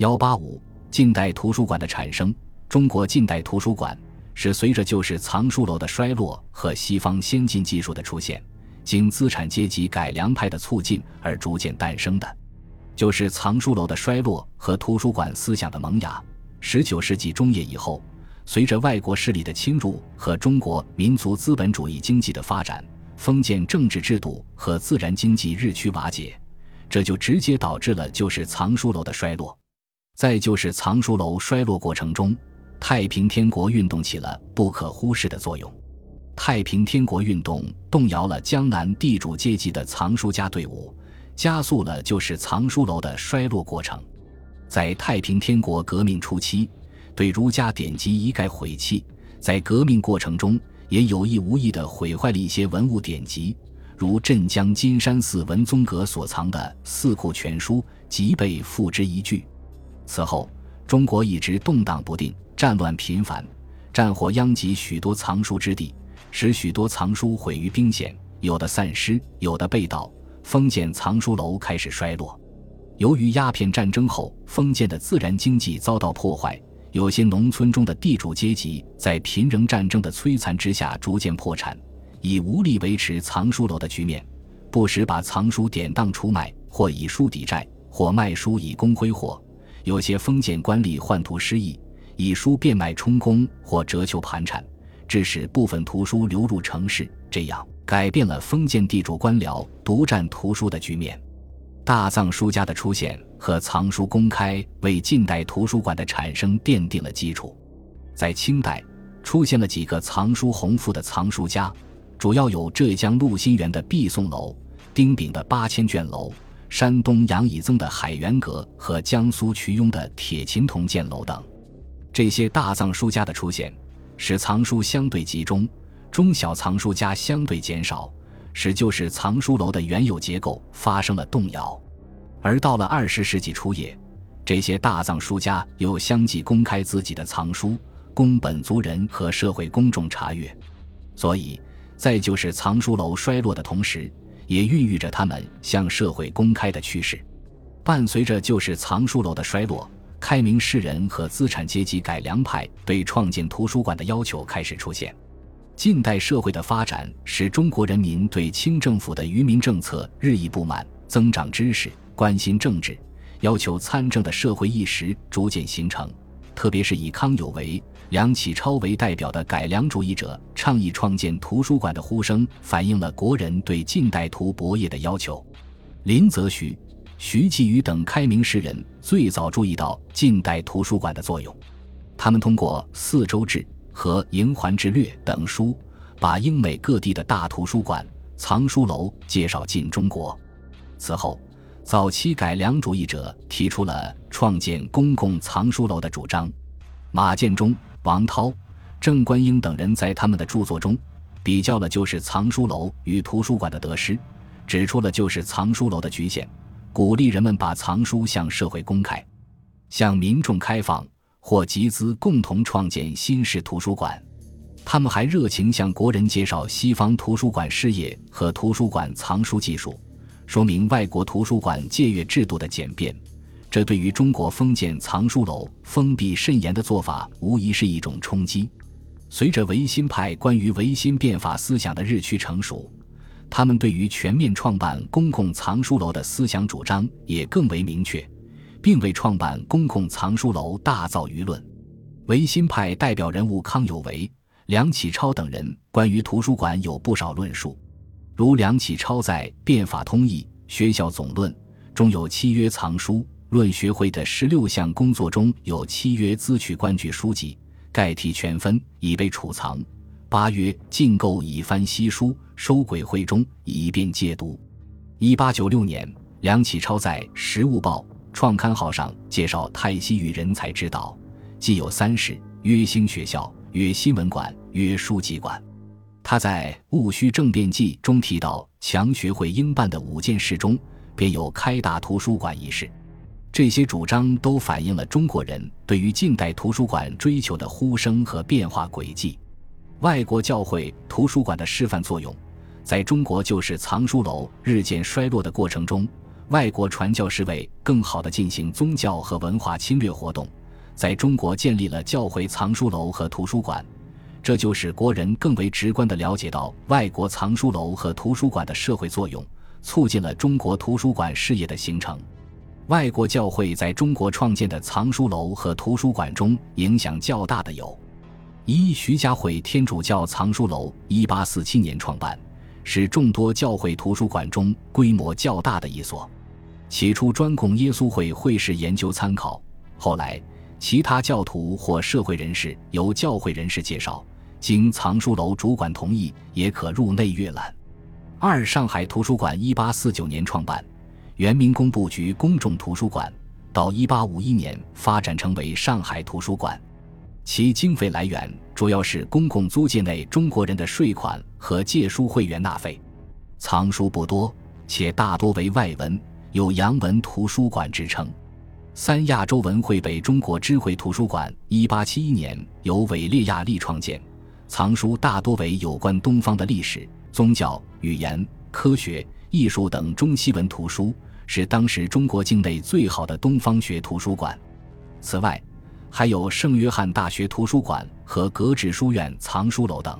幺八五，近代图书馆的产生。中国近代图书馆是随着旧式藏书楼的衰落和西方先进技术的出现，经资产阶级改良派的促进而逐渐诞生的。就是藏书楼的衰落和图书馆思想的萌芽。十九世纪中叶以后，随着外国势力的侵入和中国民族资本主义经济的发展，封建政治制度和自然经济日趋瓦解，这就直接导致了旧式藏书楼的衰落。再就是藏书楼衰落过程中，太平天国运动起了不可忽视的作用。太平天国运动动摇了江南地主阶级的藏书家队伍，加速了就是藏书楼的衰落过程。在太平天国革命初期，对儒家典籍一概毁弃，在革命过程中也有意无意地毁坏了一些文物典籍，如镇江金山寺文宗阁所藏的《四库全书》即被付之一炬。此后，中国一直动荡不定，战乱频繁，战火殃及许多藏书之地，使许多藏书毁于兵险，有的散失，有的被盗。封建藏书楼开始衰落。由于鸦片战争后封建的自然经济遭到破坏，有些农村中的地主阶级在贫人战争的摧残之下逐渐破产，已无力维持藏书楼的局面，不时把藏书典当出卖，或以书抵债，或卖书以供挥霍。有些封建官吏宦图失意，以书变卖充公或折旧盘缠，致使部分图书流入城市，这样改变了封建地主官僚独占图书的局面。大藏书家的出现和藏书公开，为近代图书馆的产生奠定了基础。在清代，出现了几个藏书宏富的藏书家，主要有浙江陆心园的毕宋楼、丁炳的八千卷楼。山东杨以增的海源阁和江苏瞿雍的铁琴铜鉴楼等，这些大藏书家的出现，使藏书相对集中，中小藏书家相对减少，使旧式藏书楼的原有结构发生了动摇。而到了二十世纪初叶，这些大藏书家又相继公开自己的藏书，供本族人和社会公众查阅。所以，在旧式藏书楼衰落的同时，也孕育着他们向社会公开的趋势。伴随着旧式藏书楼的衰落，开明士人和资产阶级改良派对创建图书馆的要求开始出现。近代社会的发展使中国人民对清政府的愚民政策日益不满，增长知识、关心政治、要求参政的社会意识逐渐形成。特别是以康有为。梁启超为代表的改良主义者倡议创建图书馆的呼声，反映了国人对近代图博业的要求。林则徐、徐继宇等开明士人最早注意到近代图书馆的作用，他们通过《四周志》和《营环志略》等书，把英美各地的大图书馆、藏书楼介绍进中国。此后，早期改良主义者提出了创建公共藏书楼的主张，马建忠。王涛、郑观应等人在他们的著作中，比较了旧式藏书楼与图书馆的得失，指出了旧式藏书楼的局限，鼓励人们把藏书向社会公开，向民众开放，或集资共同创建新式图书馆。他们还热情向国人介绍西方图书馆事业和图书馆藏书技术，说明外国图书馆借阅制度的简便。这对于中国封建藏书楼封闭甚严的做法，无疑是一种冲击。随着维新派关于维新变法思想的日趋成熟，他们对于全面创办公共藏书楼的思想主张也更为明确，并为创办公共藏书楼大造舆论。维新派代表人物康有为、梁启超等人关于图书馆有不少论述，如梁启超在《变法通义学校总论》中有契约藏书。论学会的十六项工作中有七曰资取官局书籍，盖题全分，以备储藏；八曰进购以翻西书，收轨会中，以便借读。一八九六年，梁启超在《时务报》创刊号上介绍泰西与人才之道，既有三事：约兴学校，约新闻馆，约书籍馆。他在《戊戌政变记》中提到强学会应办的五件事中，便有开大图书馆一事。这些主张都反映了中国人对于近代图书馆追求的呼声和变化轨迹。外国教会图书馆的示范作用，在中国旧式藏书楼日渐衰落的过程中，外国传教士为更好地进行宗教和文化侵略活动，在中国建立了教会藏书楼和图书馆，这就使国人更为直观地了解到外国藏书楼和图书馆的社会作用，促进了中国图书馆事业的形成。外国教会在中国创建的藏书楼和图书馆中影响较大的有：一、徐家汇天主教藏书楼，一八四七年创办，是众多教会图书馆中规模较大的一所。起初专供耶稣会会士研究参考，后来其他教徒或社会人士由教会人士介绍，经藏书楼主管同意，也可入内阅览。二、上海图书馆，一八四九年创办。原名工部局公众图书馆，到一八五一年发展成为上海图书馆。其经费来源主要是公共租界内中国人的税款和借书会员纳费。藏书不多，且大多为外文，有洋文图书馆之称。三亚洲文汇北中国知会图书馆，一八七一年由韦列亚利创建，藏书大多为有关东方的历史、宗教、语言、科学、艺术等中西文图书。是当时中国境内最好的东方学图书馆。此外，还有圣约翰大学图书馆和格致书院藏书楼等。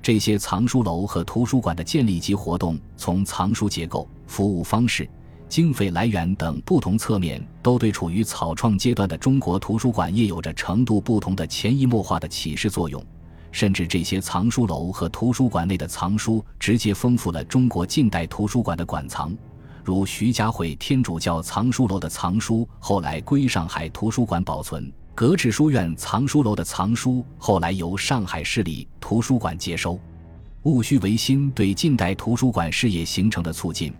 这些藏书楼和图书馆的建立及活动，从藏书结构、服务方式、经费来源等不同侧面，都对处于草创阶段的中国图书馆业有着程度不同的潜移默化的启示作用。甚至这些藏书楼和图书馆内的藏书，直接丰富了中国近代图书馆的馆藏。如徐家汇天主教藏书楼的藏书后来归上海图书馆保存，格致书院藏书楼的藏书后来由上海市立图书馆接收。戊戌维新对近代图书馆事业形成的促进。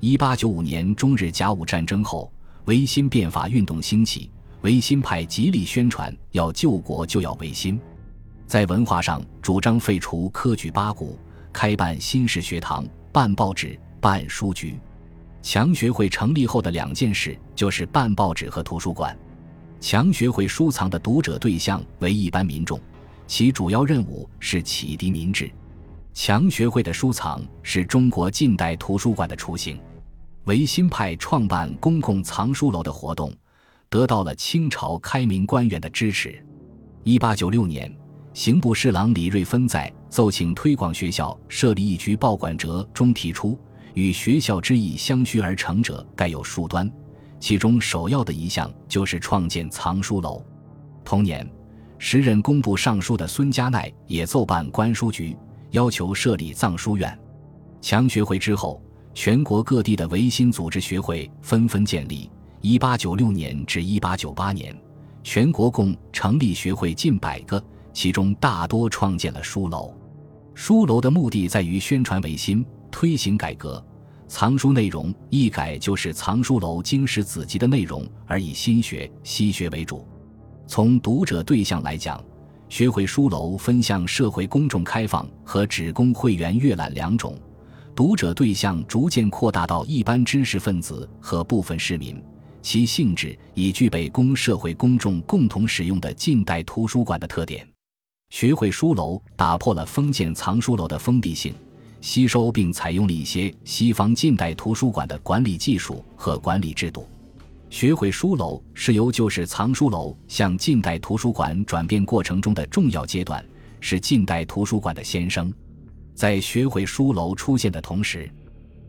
一八九五年中日甲午战争后，维新变法运动兴起，维新派极力宣传要救国就要维新，在文化上主张废除科举八股，开办新式学堂，办报纸，办书局。强学会成立后的两件事就是办报纸和图书馆。强学会收藏的读者对象为一般民众，其主要任务是启迪民智。强学会的收藏是中国近代图书馆的雏形。维新派创办公共藏书楼的活动，得到了清朝开明官员的支持。一八九六年，刑部侍郎李瑞芬在奏请推广学校设立一局报馆折中提出。与学校之意相须而成者，盖有数端。其中首要的一项就是创建藏书楼。同年，时任工部尚书的孙家鼐也奏办官书局，要求设立藏书院。强学会之后，全国各地的维新组织学会纷纷建立。一八九六年至一八九八年，全国共成立学会近百个，其中大多创建了书楼。书楼的目的在于宣传维新。推行改革，藏书内容一改就是藏书楼经史子集的内容，而以新学、西学为主。从读者对象来讲，学会书楼分向社会公众开放和只供会员阅览两种。读者对象逐渐扩大到一般知识分子和部分市民，其性质已具备供社会公众共同使用的近代图书馆的特点。学会书楼打破了封建藏书楼的封闭性。吸收并采用了一些西方近代图书馆的管理技术和管理制度。学会书楼是由旧式藏书楼向近代图书馆转变过程中的重要阶段，是近代图书馆的先声。在学会书楼出现的同时，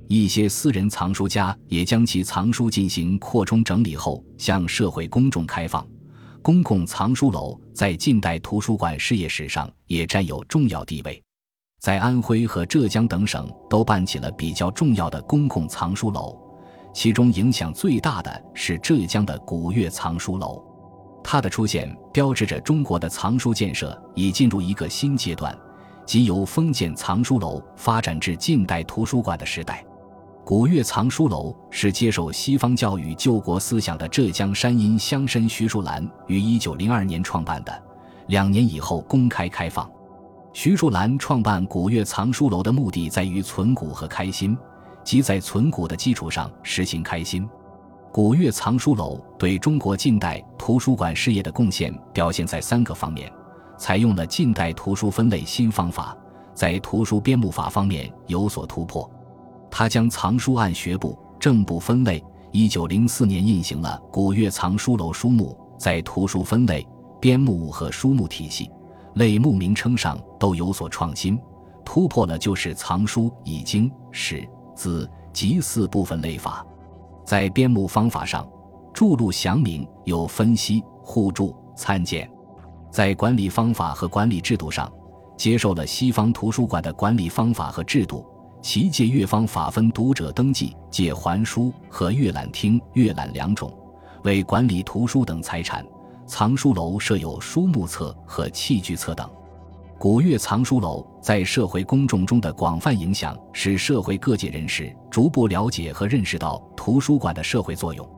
一些私人藏书家也将其藏书进行扩充整理后向社会公众开放。公共藏书楼在近代图书馆事业史上也占有重要地位。在安徽和浙江等省都办起了比较重要的公共藏书楼，其中影响最大的是浙江的古越藏书楼。它的出现标志着中国的藏书建设已进入一个新阶段，即由封建藏书楼发展至近代图书馆的时代。古越藏书楼是接受西方教育救国思想的浙江山阴乡绅徐树兰于1902年创办的，两年以后公开开放。徐树兰创办古月藏书楼的目的在于存古和开新，即在存古的基础上实行开新。古月藏书楼对中国近代图书馆事业的贡献表现在三个方面：采用了近代图书分类新方法，在图书编目法方面有所突破。他将藏书按学部、正部分类。一九零四年印行了古月藏书楼书目，在图书分类、编目和书目体系、类目名称上都有所创新，突破了旧式藏书以经、史、字、集四部分类法。在编目方法上，注录详明，有分析、互助、参见。在管理方法和管理制度上，接受了西方图书馆的管理方法和制度。其借阅方法分读者登记、借还书和阅览厅阅览两种。为管理图书等财产，藏书楼设有书目册和器具册等。古月藏书楼在社会公众中的广泛影响，使社会各界人士逐步了解和认识到图书馆的社会作用，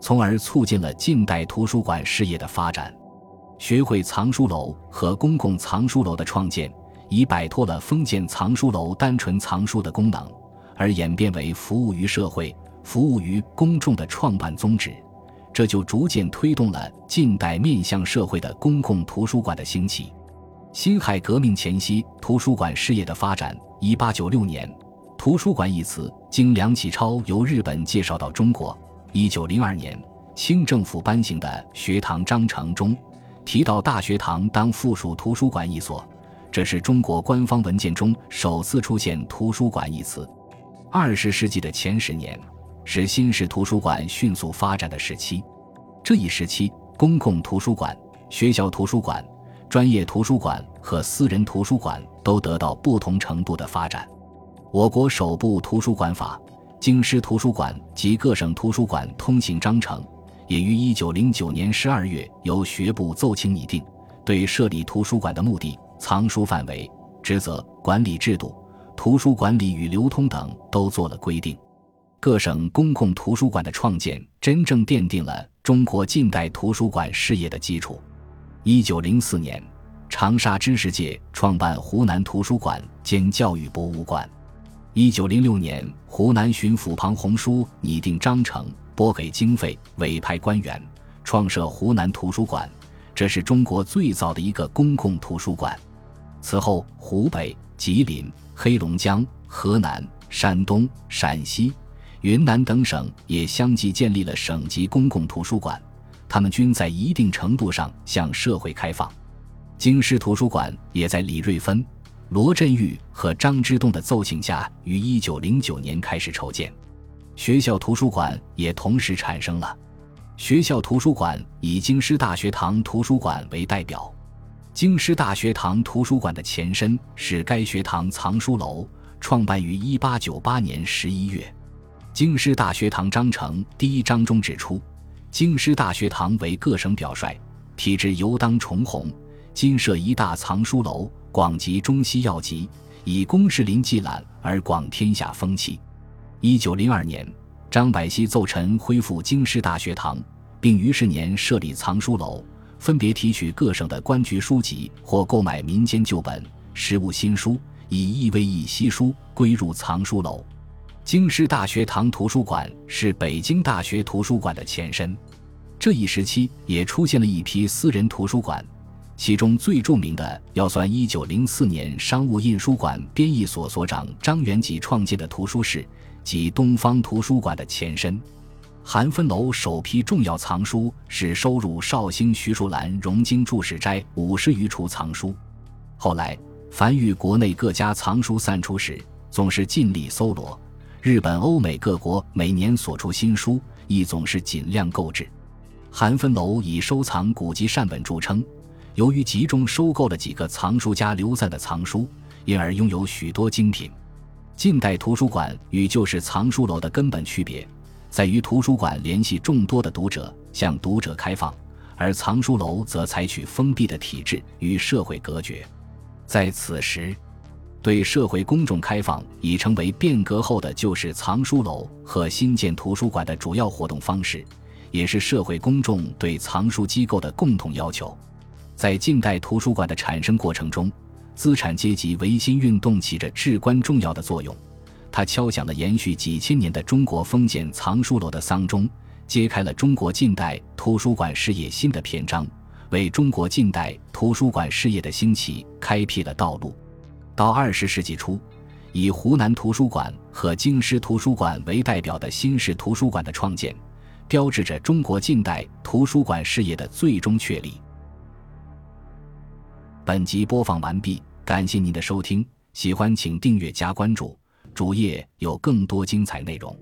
从而促进了近代图书馆事业的发展。学会藏书楼和公共藏书楼的创建。已摆脱了封建藏书楼单纯藏书的功能，而演变为服务于社会、服务于公众的创办宗旨，这就逐渐推动了近代面向社会的公共图书馆的兴起。辛亥革命前夕，图书馆事业的发展。一八九六年，“图书馆”一词经梁启超由日本介绍到中国。一九零二年，清政府颁行的学堂章程中提到，大学堂当附属图书馆一所。这是中国官方文件中首次出现“图书馆”一词。二十世纪的前十年是新式图书馆迅速发展的时期。这一时期，公共图书馆、学校图书馆、专业图书馆和私人图书馆都得到不同程度的发展。我国首部图书馆法《京师图书馆及各省图书馆通行章程》也于一九零九年十二月由学部奏请拟定，对设立图书馆的目的。藏书范围、职责、管理制度、图书管理与流通等都做了规定。各省公共图书馆的创建，真正奠定了中国近代图书馆事业的基础。一九零四年，长沙知识界创办湖南图书馆兼教育博物馆。一九零六年，湖南巡抚庞洪书拟定章程，拨给经费，委派官员，创设湖南图书馆。这是中国最早的一个公共图书馆。此后，湖北、吉林、黑龙江、河南、山东、陕西、云南等省也相继建立了省级公共图书馆，他们均在一定程度上向社会开放。京师图书馆也在李瑞芬、罗振玉和张之洞的奏请下，于1909年开始筹建。学校图书馆也同时产生了。学校图书馆以京师大学堂图书馆为代表。京师大学堂图书馆的前身是该学堂藏书楼，创办于一八九八年十一月。京师大学堂章程第一章中指出，京师大学堂为各省表率，体制尤当重弘，今设一大藏书楼，广集中西要籍，以公士林记览而广天下风气。一九零二年，张百熙奏陈恢复京师大学堂，并于是年设立藏书楼。分别提取各省的官局书籍，或购买民间旧本、实物新书，以译为译稀书，归入藏书楼。京师大学堂图书馆是北京大学图书馆的前身。这一时期也出现了一批私人图书馆，其中最著名的要算1904年商务印书馆编译所所长张元济创建的图书室，即东方图书馆的前身。韩芬楼首批重要藏书是收入绍兴徐树兰荣经注释斋五十余处藏书。后来，凡遇国内各家藏书散出时，总是尽力搜罗。日本、欧美各国每年所出新书，亦总是尽量购置。韩芬楼以收藏古籍善本著称，由于集中收购了几个藏书家留下的藏书，因而拥有许多精品。近代图书馆与旧式藏书楼的根本区别。在于图书馆联系众多的读者，向读者开放；而藏书楼则采取封闭的体制，与社会隔绝。在此时，对社会公众开放已成为变革后的旧式藏书楼和新建图书馆的主要活动方式，也是社会公众对藏书机构的共同要求。在近代图书馆的产生过程中，资产阶级维新运动起着至关重要的作用。它敲响了延续几千年的中国封建藏书楼的丧钟，揭开了中国近代图书馆事业新的篇章，为中国近代图书馆事业的兴起开辟了道路。到二十世纪初，以湖南图书馆和京师图书馆为代表的新式图书馆的创建，标志着中国近代图书馆事业的最终确立。本集播放完毕，感谢您的收听，喜欢请订阅加关注，主页有更多精彩内容。